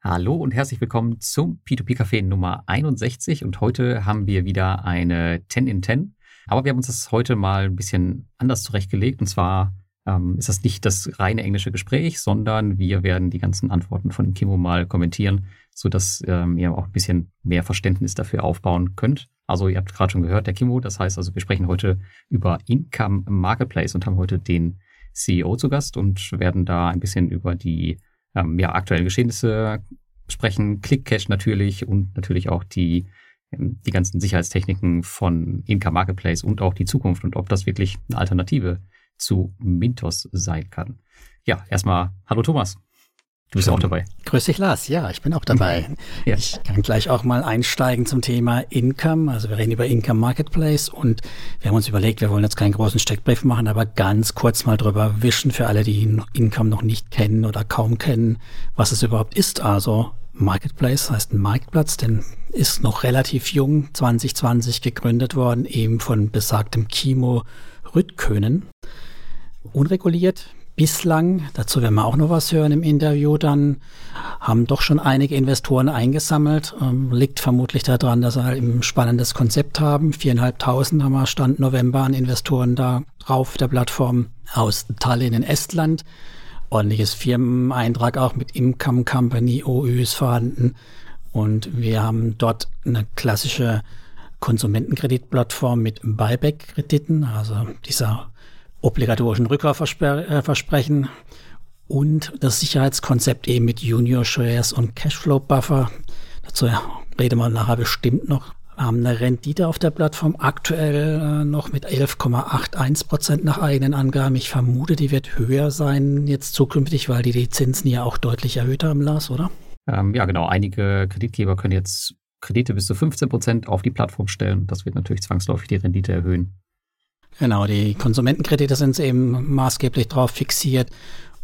Hallo und herzlich willkommen zum P2P Café Nummer 61 und heute haben wir wieder eine 10 in 10. Aber wir haben uns das heute mal ein bisschen anders zurechtgelegt und zwar ähm, ist das nicht das reine englische Gespräch, sondern wir werden die ganzen Antworten von Kimo mal kommentieren, sodass ähm, ihr auch ein bisschen mehr Verständnis dafür aufbauen könnt. Also ihr habt gerade schon gehört, der Kimo, das heißt also wir sprechen heute über Income Marketplace und haben heute den CEO zu Gast und werden da ein bisschen über die ähm, ja, aktuellen Geschehnisse sprechen, Click-Cache natürlich und natürlich auch die, ähm, die ganzen Sicherheitstechniken von Inka Marketplace und auch die Zukunft und ob das wirklich eine Alternative zu Mintos sein kann. Ja, erstmal hallo Thomas. Du bist auch dabei. Grüß dich, Lars. Ja, ich bin auch dabei. Ja. Ich kann gleich auch mal einsteigen zum Thema Income. Also wir reden über Income Marketplace und wir haben uns überlegt, wir wollen jetzt keinen großen Steckbrief machen, aber ganz kurz mal drüber wischen für alle, die Income noch nicht kennen oder kaum kennen, was es überhaupt ist. Also Marketplace heißt ein Marktplatz, denn ist noch relativ jung, 2020 gegründet worden, eben von besagtem Kimo Rüttkönen. Unreguliert, bislang, dazu werden wir auch noch was hören im Interview, dann haben doch schon einige Investoren eingesammelt. Ähm, liegt vermutlich daran, dass sie halt ein spannendes Konzept haben. Viereinhalbtausend haben wir Stand November an Investoren da drauf der Plattform aus Tallinn in Estland. Ordentliches Firmeneintrag auch mit Income Company OÜ ist vorhanden. Und wir haben dort eine klassische Konsumentenkreditplattform mit Buyback-Krediten, also dieser obligatorischen Rückkaufversprechen und das Sicherheitskonzept eben mit Junior Shares und Cashflow Buffer. Dazu reden wir nachher bestimmt noch. Wir haben eine Rendite auf der Plattform aktuell äh, noch mit 11,81 Prozent nach eigenen Angaben. Ich vermute, die wird höher sein jetzt zukünftig, weil die die Zinsen ja auch deutlich erhöht haben, Lars, oder? Ähm, ja, genau. Einige Kreditgeber können jetzt Kredite bis zu 15 Prozent auf die Plattform stellen. Das wird natürlich zwangsläufig die Rendite erhöhen. Genau, die Konsumentenkredite sind eben maßgeblich drauf fixiert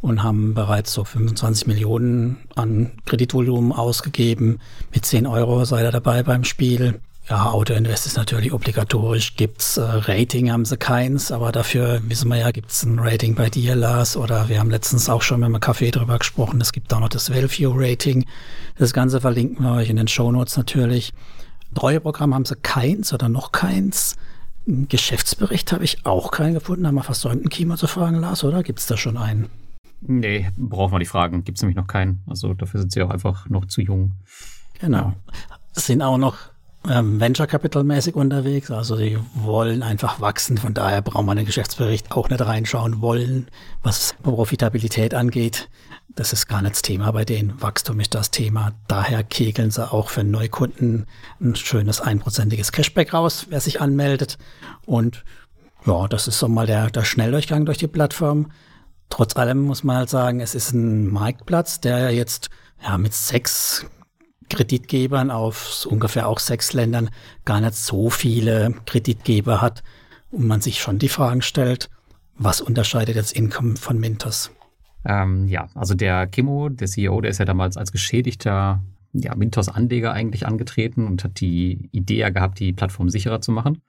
und haben bereits so 25 Millionen an Kreditvolumen ausgegeben. Mit 10 Euro sei er dabei beim Spiel. Ja, Autoinvest ist natürlich obligatorisch. Gibt's äh, Rating, haben sie keins, aber dafür wissen wir ja, gibt's ein Rating bei dir, Lars, oder wir haben letztens auch schon mit einem Café drüber gesprochen. Es gibt auch noch das Value-Rating. Das Ganze verlinken wir euch in den Show Notes natürlich. Treueprogramm haben sie keins oder noch keins. Einen Geschäftsbericht habe ich auch keinen gefunden. Haben wir versäumt, einen Kima zu fragen, Lars, oder? Gibt es da schon einen? Nee, brauchen wir die Fragen. Gibt es nämlich noch keinen. Also dafür sind sie auch einfach noch zu jung. Genau. Ja. Sind auch noch ähm, Venture Capital mäßig unterwegs. Also die wollen einfach wachsen. Von daher brauchen wir einen Geschäftsbericht auch nicht reinschauen wollen, was Profitabilität angeht. Das ist gar nicht das Thema bei denen. Wachstum ist das Thema. Daher kegeln sie auch für Neukunden ein schönes einprozentiges Cashback raus, wer sich anmeldet. Und ja, das ist so mal der, der Schnelldurchgang durch die Plattform. Trotz allem muss man halt sagen, es ist ein Marktplatz, der jetzt ja mit sechs Kreditgebern auf ungefähr auch sechs Ländern gar nicht so viele Kreditgeber hat und man sich schon die Fragen stellt, was unterscheidet jetzt Income von Mintos? Ähm, ja, also der Kimo, der CEO, der ist ja damals als geschädigter ja, Mintos-Anleger eigentlich angetreten und hat die Idee gehabt, die Plattform sicherer zu machen.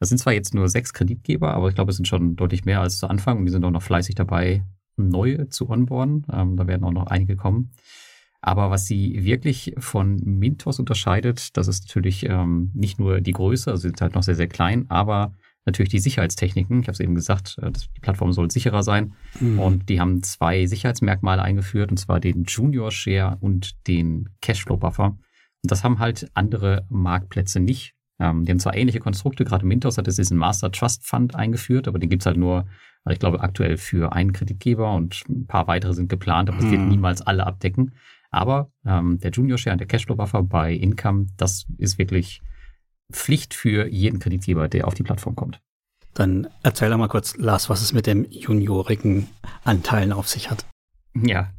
Das sind zwar jetzt nur sechs Kreditgeber, aber ich glaube, es sind schon deutlich mehr als zu Anfang und die sind auch noch fleißig dabei, neue zu onboarden. Ähm, da werden auch noch einige kommen. Aber was sie wirklich von Mintos unterscheidet, das ist natürlich ähm, nicht nur die Größe, also sie sind halt noch sehr, sehr klein, aber natürlich die Sicherheitstechniken. Ich habe es eben gesagt, äh, die Plattform soll sicherer sein. Mhm. Und die haben zwei Sicherheitsmerkmale eingeführt, und zwar den Junior Share und den Cashflow Buffer. Und das haben halt andere Marktplätze nicht. Ähm, die haben zwar ähnliche Konstrukte, gerade Mintos hat es diesen Master Trust Fund eingeführt, aber den gibt's halt nur, ich glaube, aktuell für einen Kreditgeber und ein paar weitere sind geplant, aber es mhm. wird niemals alle abdecken. Aber ähm, der Junior Share und der Cashflow Buffer bei Income, das ist wirklich Pflicht für jeden Kreditgeber, der auf die Plattform kommt. Dann erzähl doch mal kurz, Lars, was es mit dem juniorigen Anteilen auf sich hat. Ja,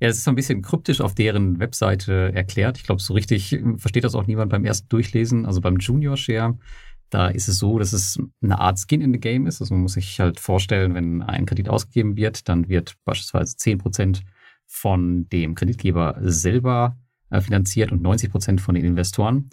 ja, es ist so ein bisschen kryptisch auf deren Webseite erklärt. Ich glaube, so richtig versteht das auch niemand beim ersten Durchlesen. Also beim Junior Share, da ist es so, dass es eine Art Skin in the Game ist. Also man muss sich halt vorstellen, wenn ein Kredit ausgegeben wird, dann wird beispielsweise 10 Prozent von dem Kreditgeber selber äh, finanziert und 90 Prozent von den Investoren.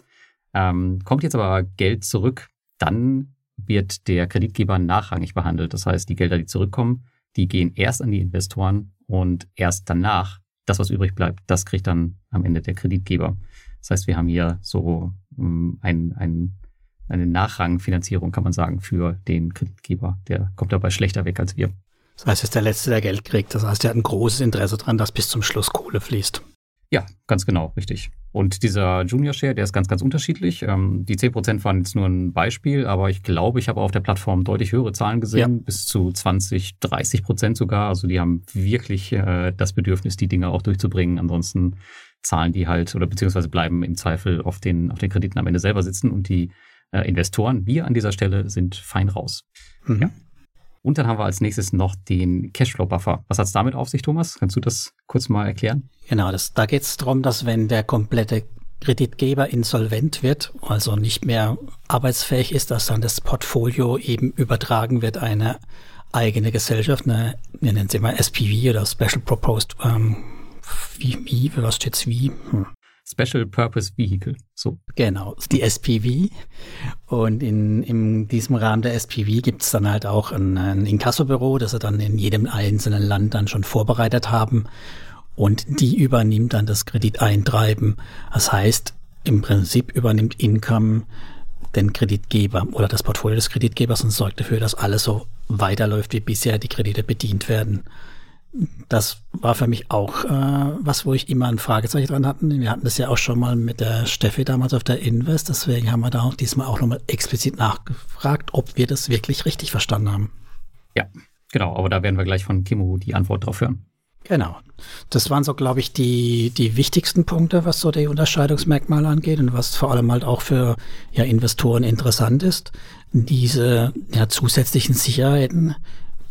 Ähm, kommt jetzt aber Geld zurück, dann wird der Kreditgeber nachrangig behandelt. Das heißt, die Gelder, die zurückkommen, die gehen erst an die Investoren und erst danach das, was übrig bleibt, das kriegt dann am Ende der Kreditgeber. Das heißt, wir haben hier so ähm, ein, ein, eine Nachrangfinanzierung, kann man sagen, für den Kreditgeber. Der kommt dabei schlechter weg als wir. Das heißt, er ist der Letzte, der Geld kriegt. Das heißt, er hat ein großes Interesse daran, dass bis zum Schluss Kohle fließt. Ja, ganz genau, richtig. Und dieser Junior Share, der ist ganz, ganz unterschiedlich. Ähm, die 10% waren jetzt nur ein Beispiel, aber ich glaube, ich habe auf der Plattform deutlich höhere Zahlen gesehen, ja. bis zu 20, 30 Prozent sogar. Also die haben wirklich äh, das Bedürfnis, die Dinge auch durchzubringen. Ansonsten zahlen die halt oder beziehungsweise bleiben im Zweifel auf den, auf den Krediten am Ende selber sitzen und die äh, Investoren, wir an dieser Stelle, sind fein raus. Mhm. Ja. Und dann haben wir als nächstes noch den Cashflow-Buffer. Was hat es damit auf sich, Thomas? Kannst du das kurz mal erklären? Genau, das, da geht es darum, dass wenn der komplette Kreditgeber insolvent wird, also nicht mehr arbeitsfähig ist, dass dann das Portfolio eben übertragen wird, eine eigene Gesellschaft, eine, wir nennen sie mal SPV oder Special Proposed, ähm, wie, wie, was steht's wie? Hm. Special Purpose Vehicle. So. Genau, die SPV. Und in, in diesem Rahmen der SPV gibt es dann halt auch ein, ein Inkassobüro, das sie dann in jedem einzelnen Land dann schon vorbereitet haben. Und die übernimmt dann das Krediteintreiben. Das heißt, im Prinzip übernimmt Income den Kreditgeber oder das Portfolio des Kreditgebers und sorgt dafür, dass alles so weiterläuft, wie bisher die Kredite bedient werden das war für mich auch äh, was, wo ich immer ein Fragezeichen dran hatte. Wir hatten das ja auch schon mal mit der Steffi damals auf der Invest, deswegen haben wir da auch diesmal auch nochmal explizit nachgefragt, ob wir das wirklich richtig verstanden haben. Ja, genau, aber da werden wir gleich von Kimo die Antwort drauf hören. Genau. Das waren so, glaube ich, die, die wichtigsten Punkte, was so die Unterscheidungsmerkmale angeht und was vor allem halt auch für ja, Investoren interessant ist. Diese ja, zusätzlichen Sicherheiten,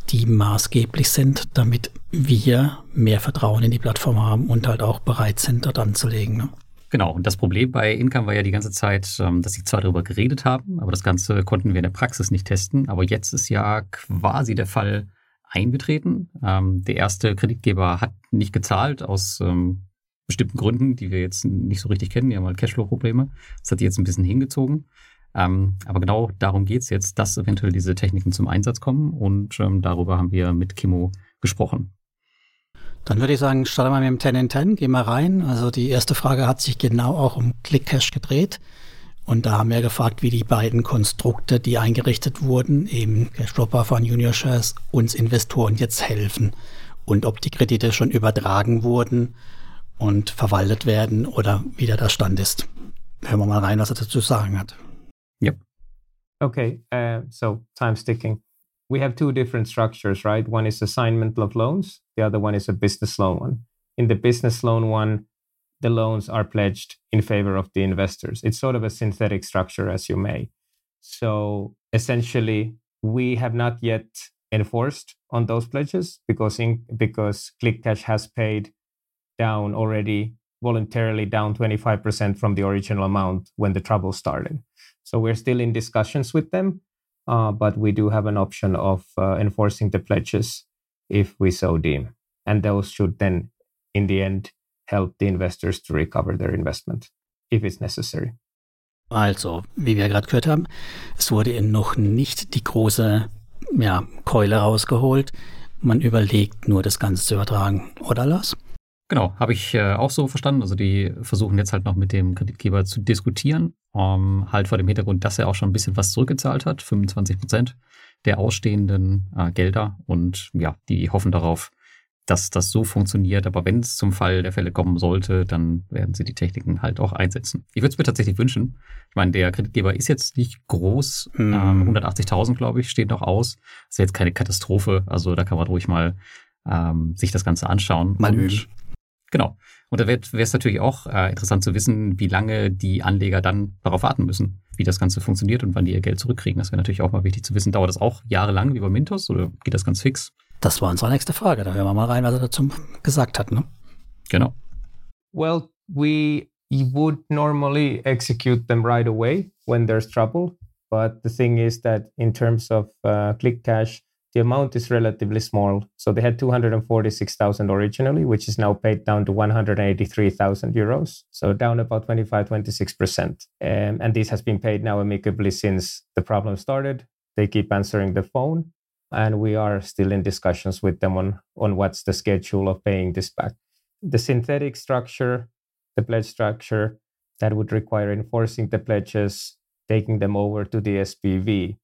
die maßgeblich sind, damit wir mehr Vertrauen in die Plattform haben und halt auch bereit sind, dort anzulegen. Ne? Genau, und das Problem bei Income war ja die ganze Zeit, ähm, dass sie zwar darüber geredet haben, aber das Ganze konnten wir in der Praxis nicht testen. Aber jetzt ist ja quasi der Fall eingetreten. Ähm, der erste Kreditgeber hat nicht gezahlt aus ähm, bestimmten Gründen, die wir jetzt nicht so richtig kennen. Die haben halt Cashflow-Probleme. Das hat die jetzt ein bisschen hingezogen. Aber genau darum geht es jetzt, dass eventuell diese Techniken zum Einsatz kommen und darüber haben wir mit Kimo gesprochen. Dann würde ich sagen, starten wir mit dem 10 in 10, gehen wir rein. Also die erste Frage hat sich genau auch um ClickCash gedreht. Und da haben wir gefragt, wie die beiden Konstrukte, die eingerichtet wurden, eben Cashflow von Junior Shares, uns Investoren jetzt helfen. Und ob die Kredite schon übertragen wurden und verwaltet werden oder wieder der Stand ist. Hören wir mal rein, was er dazu sagen hat. Yep. Okay, uh, so time sticking. We have two different structures, right? One is assignment of loans, the other one is a business loan one. In the business loan one, the loans are pledged in favor of the investors. It's sort of a synthetic structure, as you may. So essentially, we have not yet enforced on those pledges because in, because ClickCash has paid down already voluntarily down 25% from the original amount when the trouble started. So we're still in discussions with them, uh, but we do have an option of uh, enforcing the pledges if we so deem. And those should then, in the end, help the investors to recover their investment, if it's necessary. Also, wie wir gerade gehört haben, es wurde noch nicht die große ja, Keule rausgeholt. Man überlegt nur, das Ganze zu übertragen, oder Lars? Genau, habe ich äh, auch so verstanden. Also die versuchen jetzt halt noch mit dem Kreditgeber zu diskutieren, um, halt vor dem Hintergrund, dass er auch schon ein bisschen was zurückgezahlt hat, 25 Prozent der ausstehenden äh, Gelder. Und ja, die hoffen darauf, dass das so funktioniert. Aber wenn es zum Fall der Fälle kommen sollte, dann werden sie die Techniken halt auch einsetzen. Ich würde es mir tatsächlich wünschen. Ich meine, der Kreditgeber ist jetzt nicht groß. Hm. Ähm, 180.000, glaube ich, steht noch aus. Das ist jetzt keine Katastrophe. Also da kann man ruhig mal ähm, sich das Ganze anschauen. Mal üben. Genau. Und da wäre es natürlich auch äh, interessant zu wissen, wie lange die Anleger dann darauf warten müssen, wie das Ganze funktioniert und wann die ihr Geld zurückkriegen. Das wäre natürlich auch mal wichtig zu wissen. Dauert das auch jahrelang wie bei Mintos oder geht das ganz fix? Das war unsere nächste Frage. Da hören wir mal rein, was er dazu gesagt hat. Ne? Genau. Well, we would normally execute them right away when there's trouble. But the thing is that in terms of uh, click cash, the amount is relatively small. So they had 246,000 originally, which is now paid down to 183,000 euros. So down about 25, 26%. Um, and this has been paid now amicably since the problem started. They keep answering the phone and we are still in discussions with them on, on what's the schedule of paying this back. the synthetic structure, the pledge structure, that would require enforcing the pledges, taking them over to the SPV.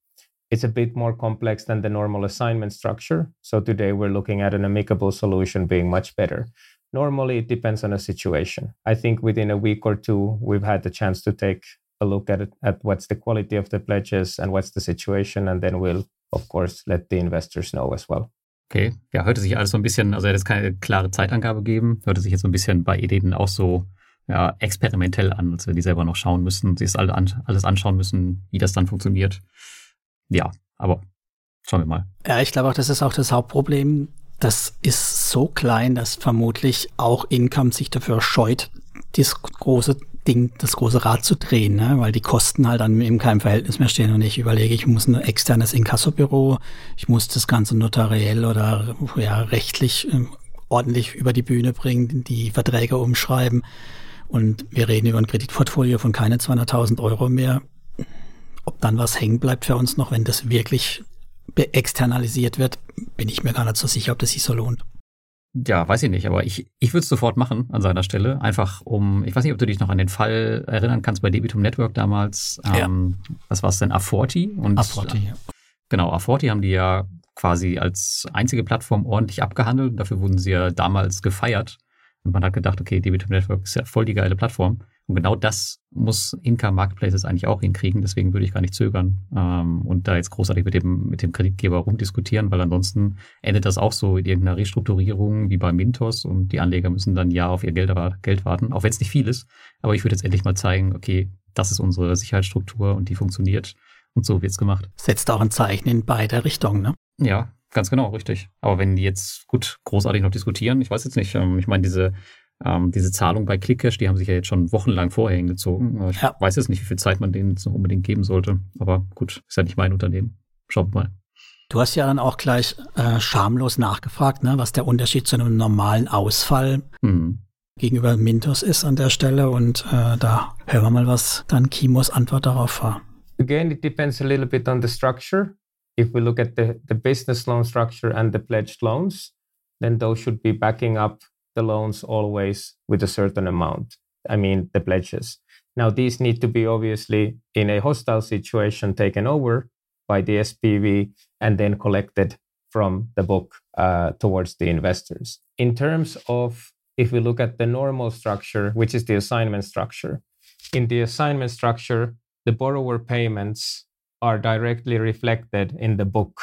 It's a bit more complex than the normal assignment structure. So today we're looking at an amicable solution being much better. Normally, it depends on a situation. I think within a week or two, we've had the chance to take a look at it, at what's the quality of the pledges and what's the situation, and then we'll of course let the investors know as well. Okay, ja, hörte sich alles so ein bisschen, also er hat jetzt keine klare Zeitangabe gegeben, hörte sich jetzt so ein bisschen bei Ededen auch so ja, experimentell an, als wenn die selber noch schauen müssen, sich das alles anschauen müssen, wie das dann funktioniert. Ja, aber schauen wir mal. Ja, ich glaube auch, das ist auch das Hauptproblem. Das ist so klein, dass vermutlich auch Income sich dafür scheut, das große Ding, das große Rad zu drehen, ne? weil die Kosten halt dann in keinem Verhältnis mehr stehen und ich überlege, ich muss ein externes Inkassobüro, ich muss das Ganze notariell oder ja, rechtlich äh, ordentlich über die Bühne bringen, die Verträge umschreiben und wir reden über ein Kreditportfolio von keine 200.000 Euro mehr. Ob dann was hängen bleibt für uns noch, wenn das wirklich externalisiert wird, bin ich mir gar nicht so sicher, ob das sich so lohnt. Ja, weiß ich nicht, aber ich, ich würde es sofort machen an seiner Stelle. Einfach um, ich weiß nicht, ob du dich noch an den Fall erinnern kannst bei Debitum Network damals. Ja. Ähm, was war es denn? A40? Und, A40, ja. Genau, A40 haben die ja quasi als einzige Plattform ordentlich abgehandelt. Dafür wurden sie ja damals gefeiert. Und man hat gedacht, okay, Debitum Network ist ja voll die geile Plattform. Und genau das muss Inka Marketplaces eigentlich auch hinkriegen. Deswegen würde ich gar nicht zögern ähm, und da jetzt großartig mit dem, mit dem Kreditgeber rumdiskutieren, weil ansonsten endet das auch so in irgendeiner Restrukturierung wie bei Mintos und die Anleger müssen dann ja auf ihr Geld, Geld warten, auch wenn es nicht viel ist. Aber ich würde jetzt endlich mal zeigen, okay, das ist unsere Sicherheitsstruktur und die funktioniert und so wird's gemacht. Setzt auch ein Zeichen in beide Richtungen, ne? Ja, Ganz genau, richtig. Aber wenn die jetzt gut großartig noch diskutieren, ich weiß jetzt nicht, ähm, ich meine, diese, ähm, diese Zahlung bei ClickCash, die haben sich ja jetzt schon wochenlang vorher hingezogen. Ich ja. weiß jetzt nicht, wie viel Zeit man denen jetzt noch unbedingt geben sollte. Aber gut, ist ja nicht mein Unternehmen. Schaut mal. Du hast ja dann auch gleich äh, schamlos nachgefragt, ne, was der Unterschied zu einem normalen Ausfall mhm. gegenüber Mintos ist an der Stelle. Und äh, da hören wir mal, was dann Kimos Antwort darauf war. Again, it depends a little bit on the structure. if we look at the, the business loan structure and the pledged loans, then those should be backing up the loans always with a certain amount. I mean, the pledges. Now, these need to be obviously in a hostile situation taken over by the SPV and then collected from the book uh, towards the investors. In terms of if we look at the normal structure, which is the assignment structure, in the assignment structure, the borrower payments are directly reflected in the book,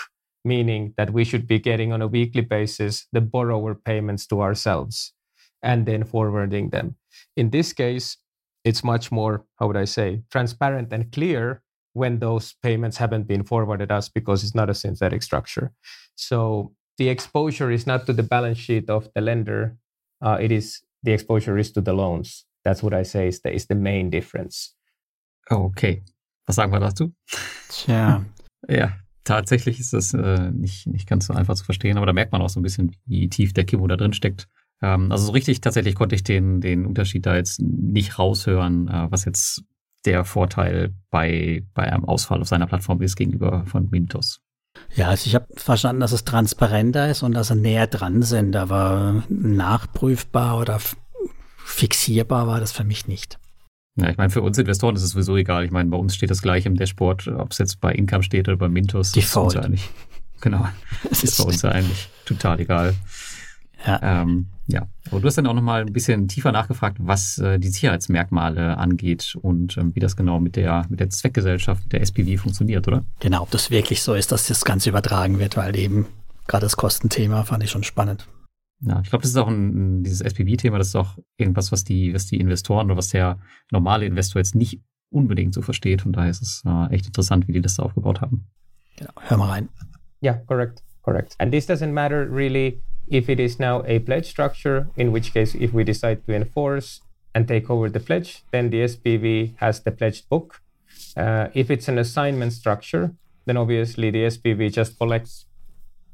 meaning that we should be getting on a weekly basis the borrower payments to ourselves and then forwarding them. In this case, it's much more, how would I say, transparent and clear when those payments haven't been forwarded us because it's not a synthetic structure. So the exposure is not to the balance sheet of the lender, uh, it is the exposure is to the loans. That's what I say is the, is the main difference. Okay. Was sagen wir dazu? Tja. ja, tatsächlich ist das äh, nicht, nicht ganz so einfach zu verstehen, aber da merkt man auch so ein bisschen, wie tief der Kimmo da drin steckt. Ähm, also so richtig tatsächlich konnte ich den, den Unterschied da jetzt nicht raushören, äh, was jetzt der Vorteil bei, bei einem Ausfall auf seiner Plattform ist gegenüber von Mintos. Ja, also ich habe verstanden, dass es transparenter ist und dass sie näher dran sind, aber nachprüfbar oder fixierbar war das für mich nicht. Ja, ich meine, für uns Investoren ist es sowieso egal. Ich meine, bei uns steht das gleich im Dashboard, ob es jetzt bei Income steht oder bei Mintos. Default. Ist eigentlich, genau. Das ist bei uns ja eigentlich total egal. Ja. Ähm, ja. Aber du hast dann auch nochmal ein bisschen tiefer nachgefragt, was äh, die Sicherheitsmerkmale angeht und ähm, wie das genau mit der, mit der Zweckgesellschaft, mit der SPV funktioniert, oder? Genau, ob das wirklich so ist, dass das Ganze übertragen wird, weil eben gerade das Kostenthema fand ich schon spannend. Ja, ich glaube, das ist auch ein, dieses SPV-Thema, das ist auch irgendwas, was die, was die Investoren oder was der normale Investor jetzt nicht unbedingt so versteht. Und daher ist es äh, echt interessant, wie die das da aufgebaut haben. Genau, hör mal rein. Yeah, correct, correct. And this doesn't matter really if it is now a pledge structure, in which case, if we decide to enforce and take over the pledge, then the SPV has the pledged book. Uh, if it's an assignment structure, then obviously the SPV just collects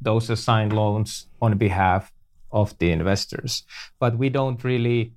those assigned loans on behalf of the investors. But we don't really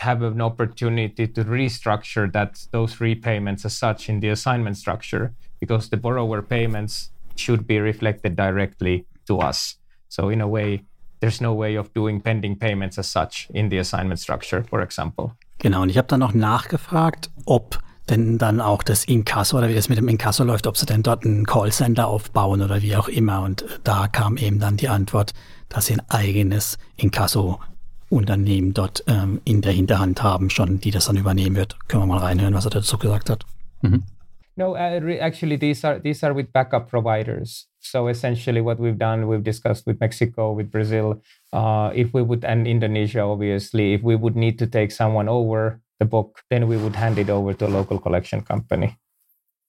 have an opportunity to restructure that those repayments as such in the assignment structure because the borrower payments should be reflected directly to us. So in a way, there's no way of doing pending payments as such in the assignment structure, for example. Genau, und ich habe dann noch nachgefragt, ob denn dann auch das Inkasso oder wie das mit dem Inkasso läuft, ob sie denn dort einen Callcenter aufbauen oder wie auch immer. Und da kam eben dann die Antwort, dass sie ein eigenes Inkasso-Unternehmen dort ähm, in der Hinterhand haben, schon, die das dann übernehmen wird. Können wir mal reinhören, was er dazu gesagt hat. Mhm. No, uh, actually, these are these are with backup providers. So essentially, what we've done, we've discussed with Mexico, with Brazil. Uh, if we would, and Indonesia, obviously, if we would need to take someone over the book, then we would hand it over to a local collection company.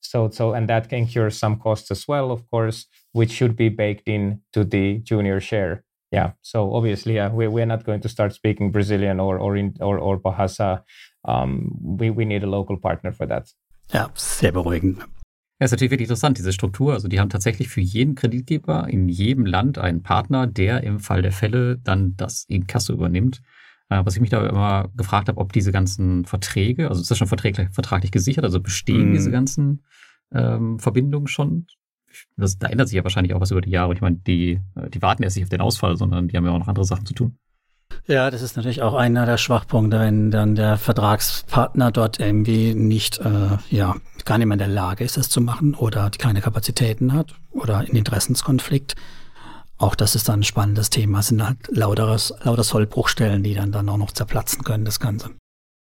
So, so, and that can incurs some costs as well, of course, which should be baked in to the junior share. Yeah. So obviously, yeah, we, we're not going to start speaking Brazilian or or in, or, or Bahasa. Um, we we need a local partner for that. Ja, sehr beruhigend. Ja, ist natürlich wirklich interessant, diese Struktur. Also die haben tatsächlich für jeden Kreditgeber in jedem Land einen Partner, der im Fall der Fälle dann das in Kasse übernimmt. Äh, was ich mich da immer gefragt habe, ob diese ganzen Verträge, also ist das schon vertraglich, vertraglich gesichert, also bestehen mm. diese ganzen ähm, Verbindungen schon? Das, da ändert sich ja wahrscheinlich auch was über die Jahre. Ich meine, die, äh, die warten erst nicht auf den Ausfall, sondern die haben ja auch noch andere Sachen zu tun. Ja, das ist natürlich auch einer der Schwachpunkte, wenn dann der Vertragspartner dort irgendwie nicht, äh, ja, gar nicht mehr in der Lage ist, es zu machen oder keine Kapazitäten hat oder einen Interessenskonflikt. Auch das ist dann ein spannendes Thema. Es sind halt lauteres, lauter Sollbruchstellen, die dann, dann auch noch zerplatzen können, das Ganze.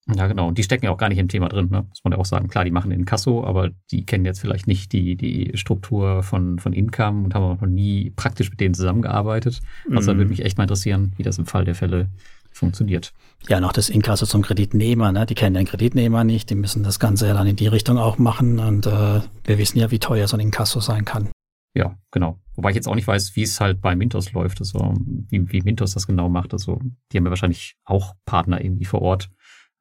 Ja, genau. Und die stecken ja auch gar nicht im Thema drin, ne? muss man ja auch sagen. Klar, die machen in Kasso, aber die kennen jetzt vielleicht nicht die, die Struktur von, von Income und haben auch noch nie praktisch mit denen zusammengearbeitet. Also mhm. da würde mich echt mal interessieren, wie das im Fall der Fälle funktioniert. Ja, noch das Inkasso zum Kreditnehmer, ne? Die kennen den Kreditnehmer nicht, die müssen das Ganze ja dann in die Richtung auch machen und äh, wir wissen ja, wie teuer so ein Inkasso sein kann. Ja, genau. Wobei ich jetzt auch nicht weiß, wie es halt bei Mintos läuft, also wie, wie Mintos das genau macht. Also die haben ja wahrscheinlich auch Partner irgendwie vor Ort,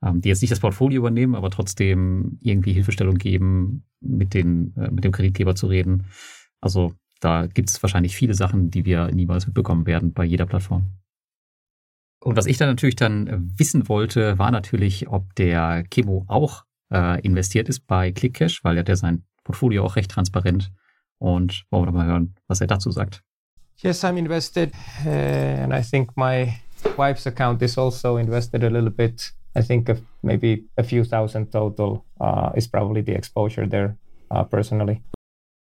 die jetzt nicht das Portfolio übernehmen, aber trotzdem irgendwie Hilfestellung geben, mit, den, äh, mit dem Kreditgeber zu reden. Also da gibt es wahrscheinlich viele Sachen, die wir niemals mitbekommen werden bei jeder Plattform. Und was ich dann natürlich dann wissen wollte, war natürlich, ob der Kemo auch äh, investiert ist bei ClickCash, weil er hat ja sein Portfolio auch recht transparent. Und wollen wir mal hören, was er dazu sagt. Yes, I'm invested, uh, and I think my wife's account is also invested a little bit. I think maybe a few thousand total uh, is probably the exposure there uh, personally.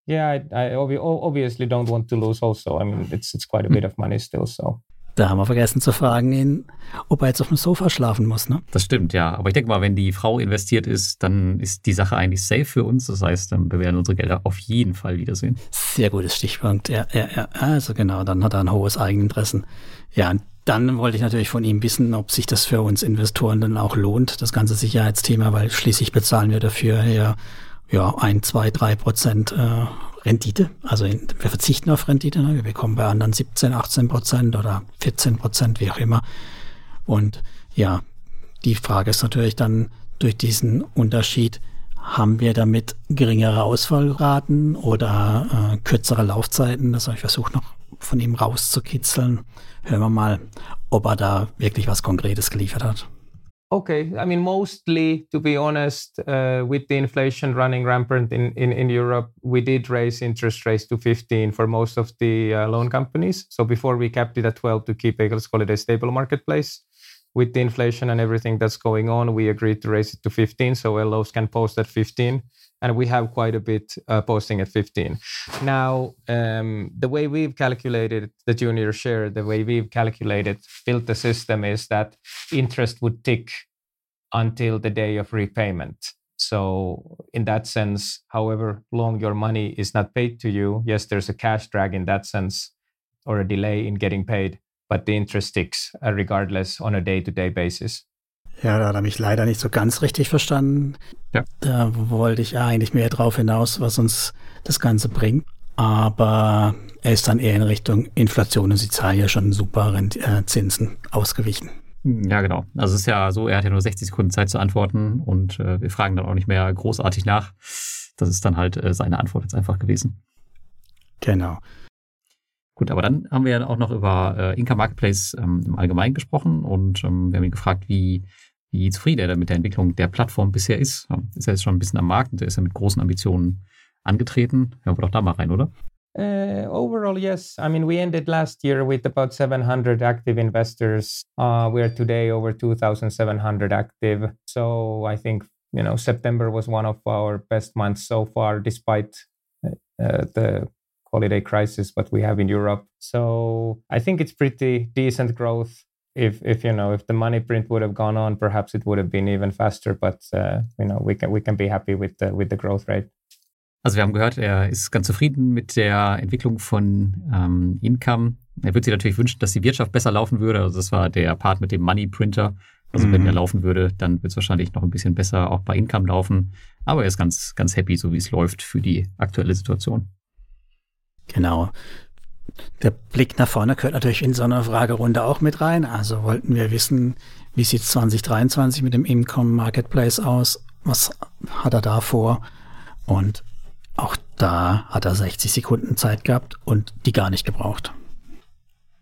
Yeah, I, I obviously don't want to lose. Also, I mean, it's it's quite a bit of money still. So da haben wir vergessen zu fragen ihn, ob er jetzt auf dem Sofa schlafen muss. Ne? Das stimmt, ja. Aber ich denke mal, wenn die Frau investiert ist, dann ist die Sache eigentlich safe für uns. Das heißt, wir werden unsere Gelder auf jeden Fall wiedersehen. Sehr gutes Stichpunkt. Ja, ja, ja. Also genau, dann hat er ein hohes Eigeninteresse. Ja, dann wollte ich natürlich von ihm wissen, ob sich das für uns Investoren dann auch lohnt, das ganze Sicherheitsthema, weil schließlich bezahlen wir dafür ja, ja ein, zwei, drei Prozent äh, Rendite. Also wir verzichten auf Rendite. Ne? Wir bekommen bei anderen 17, 18 Prozent oder 14 Prozent, wie auch immer. Und ja, die Frage ist natürlich dann durch diesen Unterschied, haben wir damit geringere Ausfallraten oder äh, kürzere Laufzeiten? Das habe ich versucht noch von ihm rauszukitzeln. Hören wir mal, ob er da wirklich was Konkretes geliefert hat. Okay, I mean, mostly, to be honest, uh, with the inflation running rampant in, in, in Europe, we did raise interest rates to 15 for most of the uh, loan companies. So before we kept it at 12 to keep it a stable marketplace. With the inflation and everything that's going on, we agreed to raise it to 15 so LOs can post at 15 and we have quite a bit uh, posting at 15. Now, um, the way we've calculated the junior share, the way we've calculated, built the system is that interest would tick until the day of repayment. So, in that sense, however long your money is not paid to you, yes, there's a cash drag in that sense or a delay in getting paid, but the interest ticks uh, regardless on a day to day basis. Ja, da hat er mich leider nicht so ganz richtig verstanden. Ja. Da wollte ich eigentlich mehr drauf hinaus, was uns das Ganze bringt. Aber er ist dann eher in Richtung Inflation und sie zahlen ja schon super äh, Zinsen ausgewichen. Ja, genau. Also es ist ja so, er hat ja nur 60 Sekunden Zeit zu antworten und äh, wir fragen dann auch nicht mehr großartig nach. Das ist dann halt äh, seine Antwort jetzt einfach gewesen. Genau. Gut, aber dann haben wir ja auch noch über äh, Inka Marketplace ähm, im Allgemeinen gesprochen und ähm, wir haben ihn gefragt, wie wie zufrieden er mit der Entwicklung der Plattform bisher ist. Ist er jetzt schon ein bisschen am Markt und er ist ja mit großen Ambitionen angetreten. Hören wir doch da mal rein, oder? Uh, overall, yes. I mean, we ended last year with about 700 active investors. Uh, we are today over 2,700 active. So I think you know September was one of our best months so far, despite uh, the holiday crisis what we have in Europe. So I think it's pretty decent growth. If if you know if the money print would have gone on, perhaps it would have been even faster. But uh, you know we can we can be happy with the with the growth rate. Also wir haben gehört, er ist ganz zufrieden mit der Entwicklung von ähm, Income. Er würde sich natürlich wünschen, dass die Wirtschaft besser laufen würde. Also das war der Part mit dem Money Printer. Also mhm. wenn er laufen würde, dann wird es wahrscheinlich noch ein bisschen besser auch bei Income laufen. Aber er ist ganz, ganz happy, so wie es läuft für die aktuelle Situation. Genau. Der Blick nach vorne gehört natürlich in so eine Fragerunde auch mit rein. Also wollten wir wissen, wie sieht es 2023 mit dem Income Marketplace aus? Was hat er da vor? Und auch da hat er 60 Sekunden Zeit gehabt und die gar nicht gebraucht.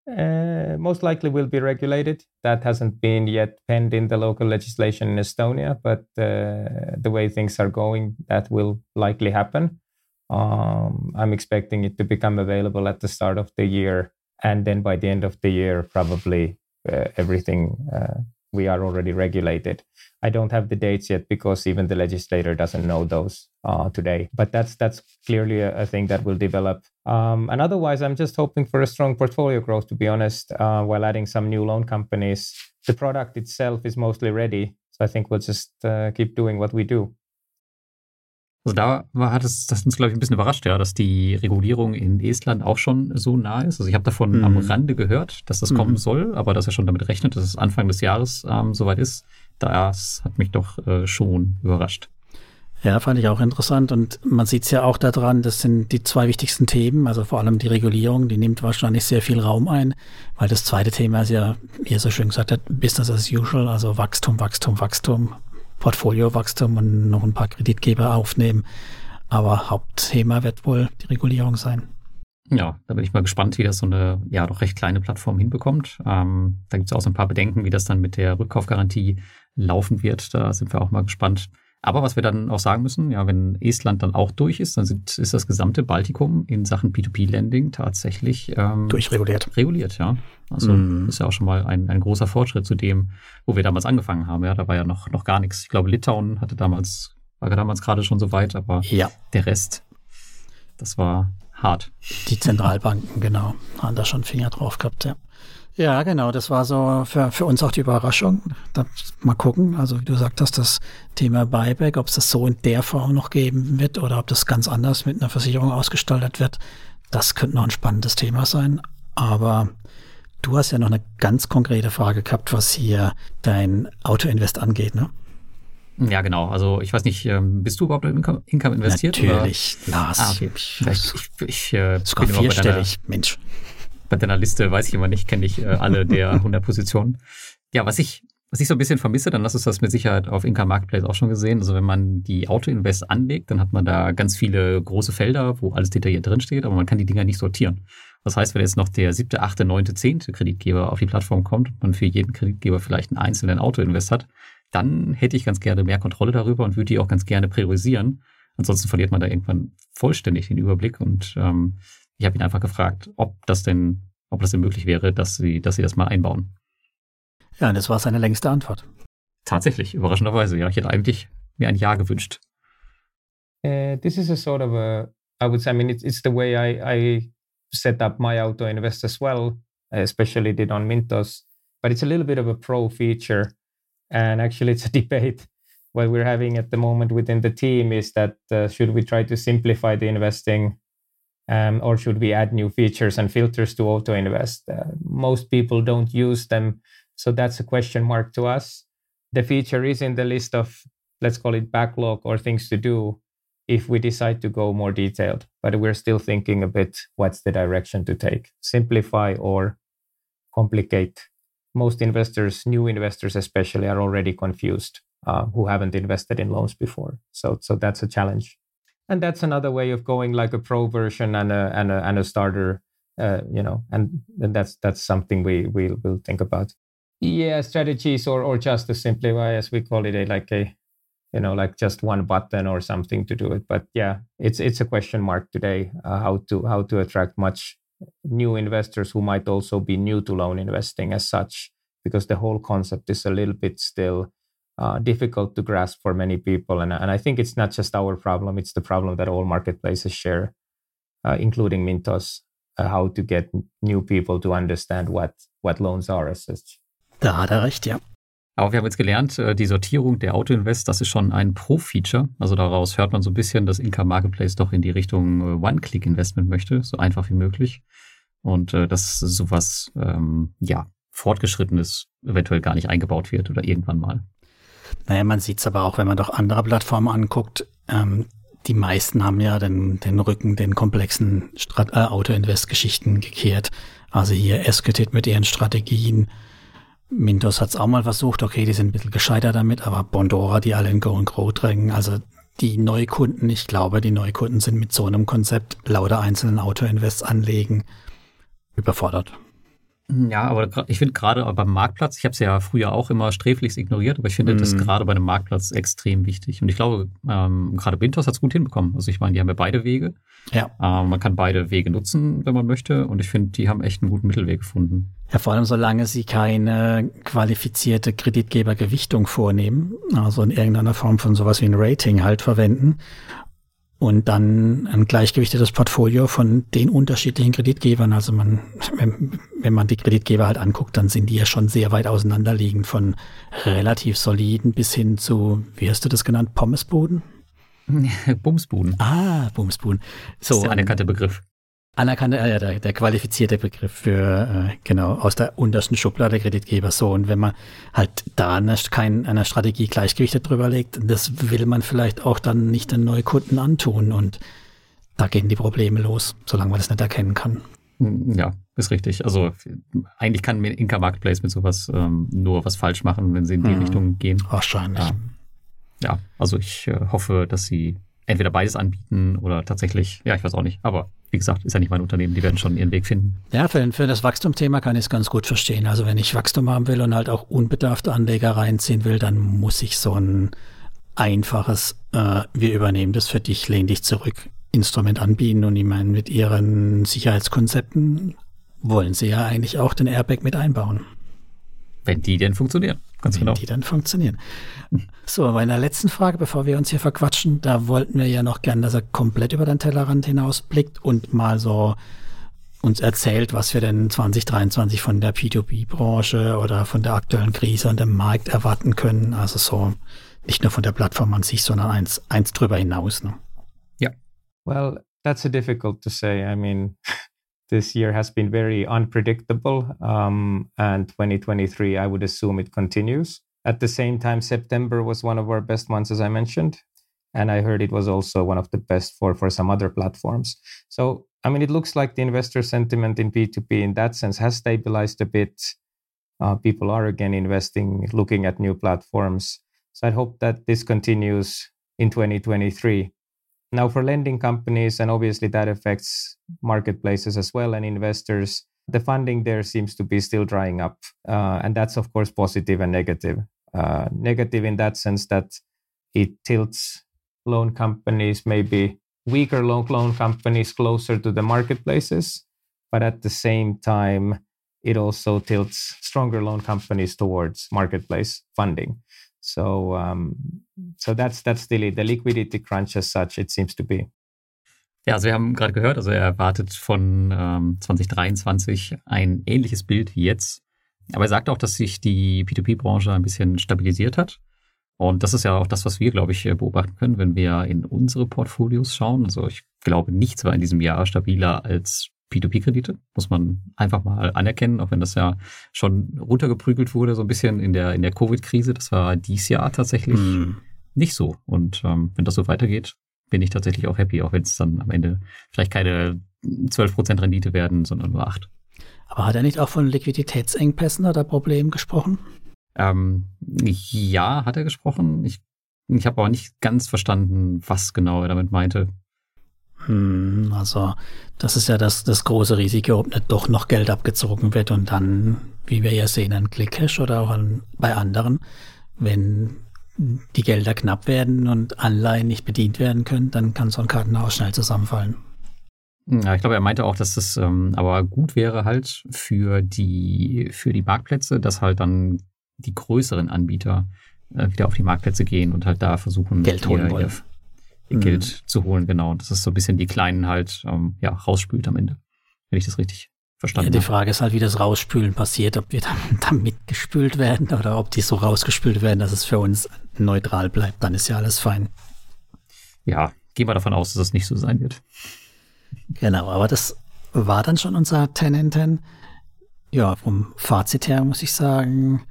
Uh, most likely will be regulated. That hasn't been yet penned in the local legislation in Estonia, but uh, the way things are going, that will likely happen. Um, I'm expecting it to become available at the start of the year, and then by the end of the year, probably uh, everything uh, we are already regulated. I don't have the dates yet because even the legislator doesn't know those uh, today. But that's that's clearly a, a thing that will develop. Um, and otherwise, I'm just hoping for a strong portfolio growth. To be honest, uh, while adding some new loan companies, the product itself is mostly ready. So I think we'll just uh, keep doing what we do. Also da war, hat es das uns, glaube ich, ein bisschen überrascht, ja, dass die Regulierung in Estland auch schon so nah ist. Also ich habe davon mhm. am Rande gehört, dass das mhm. kommen soll, aber dass er schon damit rechnet, dass es Anfang des Jahres ähm, soweit ist. Das hat mich doch äh, schon überrascht. Ja, fand ich auch interessant. Und man sieht es ja auch daran, das sind die zwei wichtigsten Themen, also vor allem die Regulierung, die nimmt wahrscheinlich sehr viel Raum ein, weil das zweite Thema ist ja, wie er so schön gesagt hat, Business as usual, also Wachstum, Wachstum, Wachstum. Portfoliowachstum und noch ein paar Kreditgeber aufnehmen. Aber Hauptthema wird wohl die Regulierung sein. Ja, da bin ich mal gespannt, wie das so eine ja doch recht kleine Plattform hinbekommt. Ähm, da gibt es auch so ein paar Bedenken, wie das dann mit der Rückkaufgarantie laufen wird. Da sind wir auch mal gespannt. Aber was wir dann auch sagen müssen, ja, wenn Estland dann auch durch ist, dann sind, ist das gesamte Baltikum in Sachen P2P-Lending tatsächlich ähm, durchreguliert. Reguliert, ja. Also mm. ist ja auch schon mal ein, ein großer Fortschritt zu dem, wo wir damals angefangen haben. Ja, da war ja noch, noch gar nichts. Ich glaube, Litauen hatte damals, war damals gerade schon so weit, aber ja. der Rest, das war hart. Die Zentralbanken, genau, haben da schon Finger drauf gehabt, ja. Ja, genau. Das war so für, für uns auch die Überraschung. Da, mal gucken. Also, wie du sagst, hast, das Thema Buyback, ob es das so in der Form noch geben wird oder ob das ganz anders mit einer Versicherung ausgestaltet wird. Das könnte noch ein spannendes Thema sein. Aber du hast ja noch eine ganz konkrete Frage gehabt, was hier dein Autoinvest angeht, ne? Ja, genau. Also ich weiß nicht, ähm, bist du überhaupt in Income, Income investiert? Natürlich, oder? Lars. Ah, okay. Ich, ich, ich, äh, sogar vierstellig, Mensch bei deiner Liste weiß ich immer nicht, kenne ich äh, alle der 100 Positionen. Ja, was ich, was ich so ein bisschen vermisse, dann hast du das mit Sicherheit auf Income Marketplace auch schon gesehen. Also wenn man die Auto-Invest anlegt, dann hat man da ganz viele große Felder, wo alles detailliert drinsteht, aber man kann die Dinger nicht sortieren. Das heißt, wenn jetzt noch der siebte, achte, neunte, zehnte Kreditgeber auf die Plattform kommt und man für jeden Kreditgeber vielleicht einen einzelnen Auto-Invest hat, dann hätte ich ganz gerne mehr Kontrolle darüber und würde die auch ganz gerne priorisieren. Ansonsten verliert man da irgendwann vollständig den Überblick und ähm, ich habe ihn einfach gefragt, ob das denn, ob das denn möglich wäre, dass sie, dass sie das mal einbauen. Ja, und das war seine längste Antwort. Tatsächlich, überraschenderweise, ja. Ich hätte eigentlich mir ein Ja gewünscht. Uh, this is a sort of a, I would say, I mean, it's, it's the way I, I set up my auto invest as well, I especially did on Mintos, but it's a little bit of a pro feature. And actually, it's a debate what we're having at the moment within the team is that uh, should we try to simplify the investing um, or should we add new features and filters to auto invest? Uh, most people don't use them, so that's a question mark to us. The feature is in the list of let's call it backlog or things to do if we decide to go more detailed. But we're still thinking a bit what's the direction to take: simplify or complicate. Most investors, new investors especially, are already confused uh, who haven't invested in loans before. So, so that's a challenge and that's another way of going like a pro version and a and a, and a starter uh, you know and, and that's that's something we we will think about yeah strategies or or just to simplify as we call it a like a you know, like just one button or something to do it. But yeah, it's it's a question mark today uh, how to how to attract much new investors who might also be new to loan investing as such, because the whole concept is a little bit still uh, difficult to grasp for many people. And, and I think it's not just our problem, it's the problem that all marketplaces share, uh, including Mintos, uh, how to get new people to understand what, what loans are as such. Da hat er recht, ja. Aber wir haben jetzt gelernt, äh, die Sortierung der Auto-Invest, das ist schon ein Pro-Feature. Also daraus hört man so ein bisschen, dass Inka Marketplace doch in die Richtung äh, One-Click-Investment möchte, so einfach wie möglich. Und äh, dass sowas, ähm, ja, fortgeschrittenes eventuell gar nicht eingebaut wird oder irgendwann mal. Naja, man sieht es aber auch, wenn man doch andere Plattformen anguckt. Ähm, die meisten haben ja den, den Rücken den komplexen äh, Auto-Invest-Geschichten gekehrt. Also hier Esketit mit ihren Strategien, Mintos hat es auch mal versucht, okay, die sind ein bisschen gescheiter damit, aber Bondora, die alle in Go and Grow drängen, also die Neukunden, ich glaube, die Neukunden sind mit so einem Konzept lauter einzelnen Auto-Invests anlegen überfordert. Ja, aber ich finde gerade beim Marktplatz, ich habe es ja früher auch immer sträflichst ignoriert, aber ich finde mm. das mhm. gerade bei einem Marktplatz extrem wichtig. Und ich glaube, ähm, gerade Bintos hat es gut hinbekommen. Also ich meine, die haben ja beide Wege. Ja. Ähm, man kann beide Wege nutzen, wenn man möchte. Und ich finde, die haben echt einen guten Mittelweg gefunden. Ja, vor allem solange sie keine qualifizierte Kreditgebergewichtung vornehmen, also in irgendeiner Form von sowas wie ein Rating halt verwenden und dann ein gleichgewichtetes Portfolio von den unterschiedlichen Kreditgebern. Also man, wenn, wenn man die Kreditgeber halt anguckt, dann sind die ja schon sehr weit auseinanderliegend von relativ soliden bis hin zu, wie hast du das genannt, Pommesbuden? Bumsbuden. Ah, Bumsbuden. So, das ist der anerkannte Begriff anerkannte, äh, der, der qualifizierte Begriff für, äh, genau, aus der untersten Schublade Kreditgeber. So, und wenn man halt da eine, kein, eine Strategie gleichgewichtet drüber legt, das will man vielleicht auch dann nicht den Neukunden antun. Und da gehen die Probleme los, solange man das nicht erkennen kann. Hm, ja, ist richtig. Also eigentlich kann Inka Marketplace mit sowas ähm, nur was falsch machen, wenn sie in die hm, Richtung gehen. Wahrscheinlich. Ja. ja, also ich äh, hoffe, dass sie entweder beides anbieten oder tatsächlich, ja, ich weiß auch nicht, aber wie gesagt, ist ja nicht mein Unternehmen, die werden schon ihren Weg finden. Ja, für, für das Wachstumsthema kann ich es ganz gut verstehen. Also wenn ich Wachstum haben will und halt auch unbedarfte Anleger reinziehen will, dann muss ich so ein einfaches, äh, wir übernehmen das für dich, lehn dich zurück, Instrument anbieten. Und ich meine, mit ihren Sicherheitskonzepten wollen sie ja eigentlich auch den Airbag mit einbauen. Wenn die denn funktionieren. Ganz Wenn genau. die dann funktionieren. So, bei der letzten Frage, bevor wir uns hier verquatschen, da wollten wir ja noch gern, dass er komplett über den Tellerrand hinausblickt und mal so uns erzählt, was wir denn 2023 von der P2P-Branche oder von der aktuellen Krise und dem Markt erwarten können. Also so nicht nur von der Plattform an sich, sondern eins, eins drüber hinaus. Ne? Ja. Well, that's a difficult to say. I mean, this year has been very unpredictable. Um, and 2023, I would assume it continues. At the same time, September was one of our best months, as I mentioned. And I heard it was also one of the best for, for some other platforms. So, I mean, it looks like the investor sentiment in P2P in that sense has stabilized a bit. Uh, people are again investing, looking at new platforms. So I hope that this continues in 2023. Now, for lending companies, and obviously that affects marketplaces as well and investors, the funding there seems to be still drying up. Uh, and that's, of course, positive and negative. Uh, negative in that sense that it tilts loan companies, maybe weaker loan, loan companies, closer to the marketplaces. But at the same time, it also tilts stronger loan companies towards marketplace funding. So um, so that's that's the, the liquidity crunch as such it seems to be. Ja, also wir haben gerade gehört, also er erwartet von ähm, 2023 ein ähnliches Bild wie jetzt. Aber er sagt auch, dass sich die P2P-Branche ein bisschen stabilisiert hat. Und das ist ja auch das, was wir, glaube ich, beobachten können, wenn wir in unsere Portfolios schauen. Also ich glaube, nichts war in diesem Jahr stabiler als P2P-Kredite, muss man einfach mal anerkennen, auch wenn das ja schon runtergeprügelt wurde, so ein bisschen in der, in der Covid-Krise. Das war dies Jahr tatsächlich hm. nicht so. Und ähm, wenn das so weitergeht, bin ich tatsächlich auch happy, auch wenn es dann am Ende vielleicht keine 12% Rendite werden, sondern nur 8. Aber hat er nicht auch von Liquiditätsengpässen oder Problemen gesprochen? Ähm, ja, hat er gesprochen. Ich, ich habe aber nicht ganz verstanden, was genau er damit meinte. Hm, also das ist ja das, das große Risiko, ob nicht doch noch Geld abgezogen wird und dann, wie wir ja sehen, an ClickCash oder auch an, bei anderen, wenn die Gelder knapp werden und Anleihen nicht bedient werden können, dann kann so ein Kartenhaus schnell zusammenfallen. Ja, ich glaube, er meinte auch, dass das ähm, aber gut wäre halt für die, für die Marktplätze, dass halt dann die größeren Anbieter äh, wieder auf die Marktplätze gehen und halt da versuchen, Geld holen wollen. Ihr, ihr Geld mhm. zu holen, genau. Das ist so ein bisschen die Kleinen halt ähm, ja, rausspült am Ende, wenn ich das richtig verstanden ja, Die Frage ist halt, wie das Rausspülen passiert, ob wir dann, dann mitgespült werden oder ob die so rausgespült werden, dass es für uns neutral bleibt. Dann ist ja alles fein. Ja, gehen wir davon aus, dass es nicht so sein wird. Genau, aber das war dann schon unser 10 in 10. Ja, vom Fazit her muss ich sagen,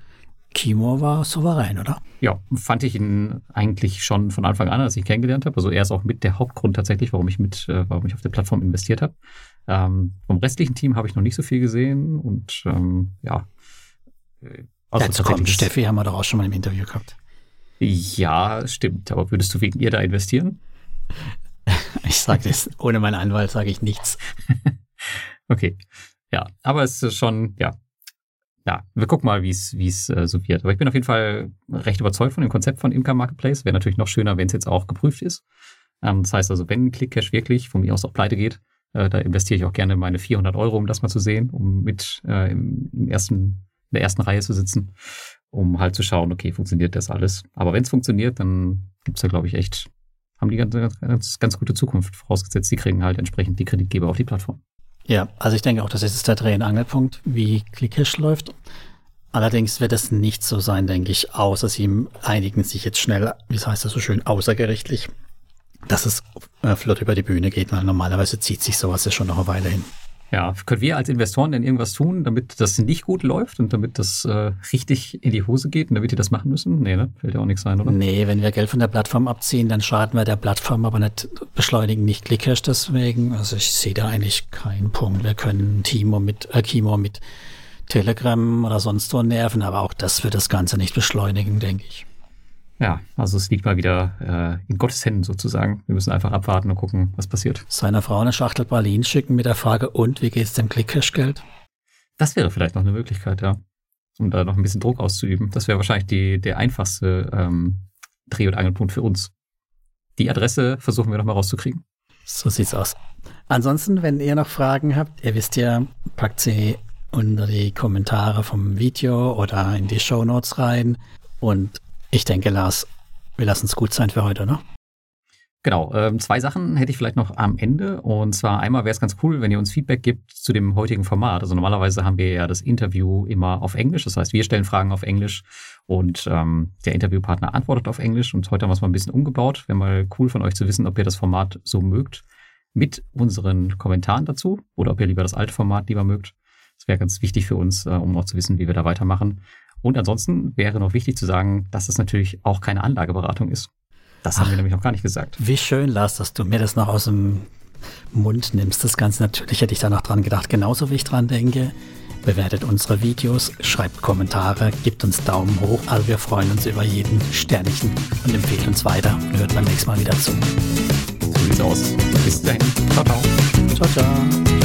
Kimo war souverän, oder? Ja, fand ich ihn eigentlich schon von Anfang an, als ich ihn kennengelernt habe. Also er ist auch mit der Hauptgrund tatsächlich, warum ich mit, äh, warum ich auf der Plattform investiert habe. Ähm, vom restlichen Team habe ich noch nicht so viel gesehen und ähm, ja. Also Dazu kommt Steffi, haben wir doch auch schon mal im Interview gehabt. Ja, stimmt. Aber würdest du wegen ihr da investieren? Ich sage das, ohne meinen Anwalt sage ich nichts. okay. Ja, aber es ist schon, ja. Ja, wir gucken mal, wie es wie es äh, so wird. Aber ich bin auf jeden Fall recht überzeugt von dem Konzept von Imker Marketplace. Wäre natürlich noch schöner, wenn es jetzt auch geprüft ist. Ähm, das heißt also, wenn ClickCash wirklich von mir aus auch pleite geht, äh, da investiere ich auch gerne meine 400 Euro, um das mal zu sehen, um mit äh, im, im ersten, in der ersten Reihe zu sitzen, um halt zu schauen, okay, funktioniert das alles. Aber wenn es funktioniert, dann gibt's da, glaube ich, echt haben die ganz, ganz, ganz gute Zukunft, vorausgesetzt, die kriegen halt entsprechend die Kreditgeber auf die Plattform. Ja, also ich denke auch, das ist der Dreh- und Angelpunkt, wie ClickHash läuft. Allerdings wird es nicht so sein, denke ich, außer sie einigen sich jetzt schnell, wie heißt das so schön, außergerichtlich, dass es äh, flott über die Bühne geht, weil normalerweise zieht sich sowas ja schon noch eine Weile hin. Ja, können wir als Investoren denn irgendwas tun, damit das nicht gut läuft und damit das äh, richtig in die Hose geht und damit die das machen müssen? Nee, ne? Fällt ja auch nichts ein, oder? Nee, wenn wir Geld von der Plattform abziehen, dann schaden wir der Plattform, aber nicht beschleunigen nicht Clickhash deswegen. Also ich sehe da eigentlich keinen Punkt. Wir können Timo mit, äh, Kimo mit Telegram oder sonst wo nerven, aber auch das wird das Ganze nicht beschleunigen, denke ich. Ja, also es liegt mal wieder äh, in Gottes Händen sozusagen. Wir müssen einfach abwarten und gucken, was passiert. Seiner Frau eine Schachtel Berlin schicken mit der Frage, und wie geht es dem Clickcash-Geld? Das wäre vielleicht noch eine Möglichkeit, ja. Um da noch ein bisschen Druck auszuüben. Das wäre wahrscheinlich die, der einfachste ähm, Dreh- und Angelpunkt für uns. Die Adresse versuchen wir noch mal rauszukriegen. So sieht's aus. Ansonsten, wenn ihr noch Fragen habt, ihr wisst ja, packt sie unter die Kommentare vom Video oder in die Show Notes rein. Und ich denke, Lars, wir lassen es gut sein für heute, ne? Genau, ähm, zwei Sachen hätte ich vielleicht noch am Ende. Und zwar einmal wäre es ganz cool, wenn ihr uns Feedback gibt zu dem heutigen Format. Also normalerweise haben wir ja das Interview immer auf Englisch. Das heißt, wir stellen Fragen auf Englisch und ähm, der Interviewpartner antwortet auf Englisch. Und heute haben wir es mal ein bisschen umgebaut. Wäre mal cool von euch zu wissen, ob ihr das Format so mögt mit unseren Kommentaren dazu oder ob ihr lieber das alte Format lieber mögt. Das wäre ganz wichtig für uns, äh, um auch zu wissen, wie wir da weitermachen. Und ansonsten wäre noch wichtig zu sagen, dass es natürlich auch keine Anlageberatung ist. Das Ach, haben wir nämlich noch gar nicht gesagt. Wie schön, Lars, dass du mir das noch aus dem Mund nimmst. Das Ganze natürlich hätte ich da noch dran gedacht, genauso wie ich dran denke. Bewertet unsere Videos, schreibt Kommentare, gibt uns Daumen hoch. Also wir freuen uns über jeden Sternchen und empfehlt uns weiter und hört beim nächsten Mal wieder zu. So sieht's aus. Bis dahin. Ciao, ciao. Ciao, ciao.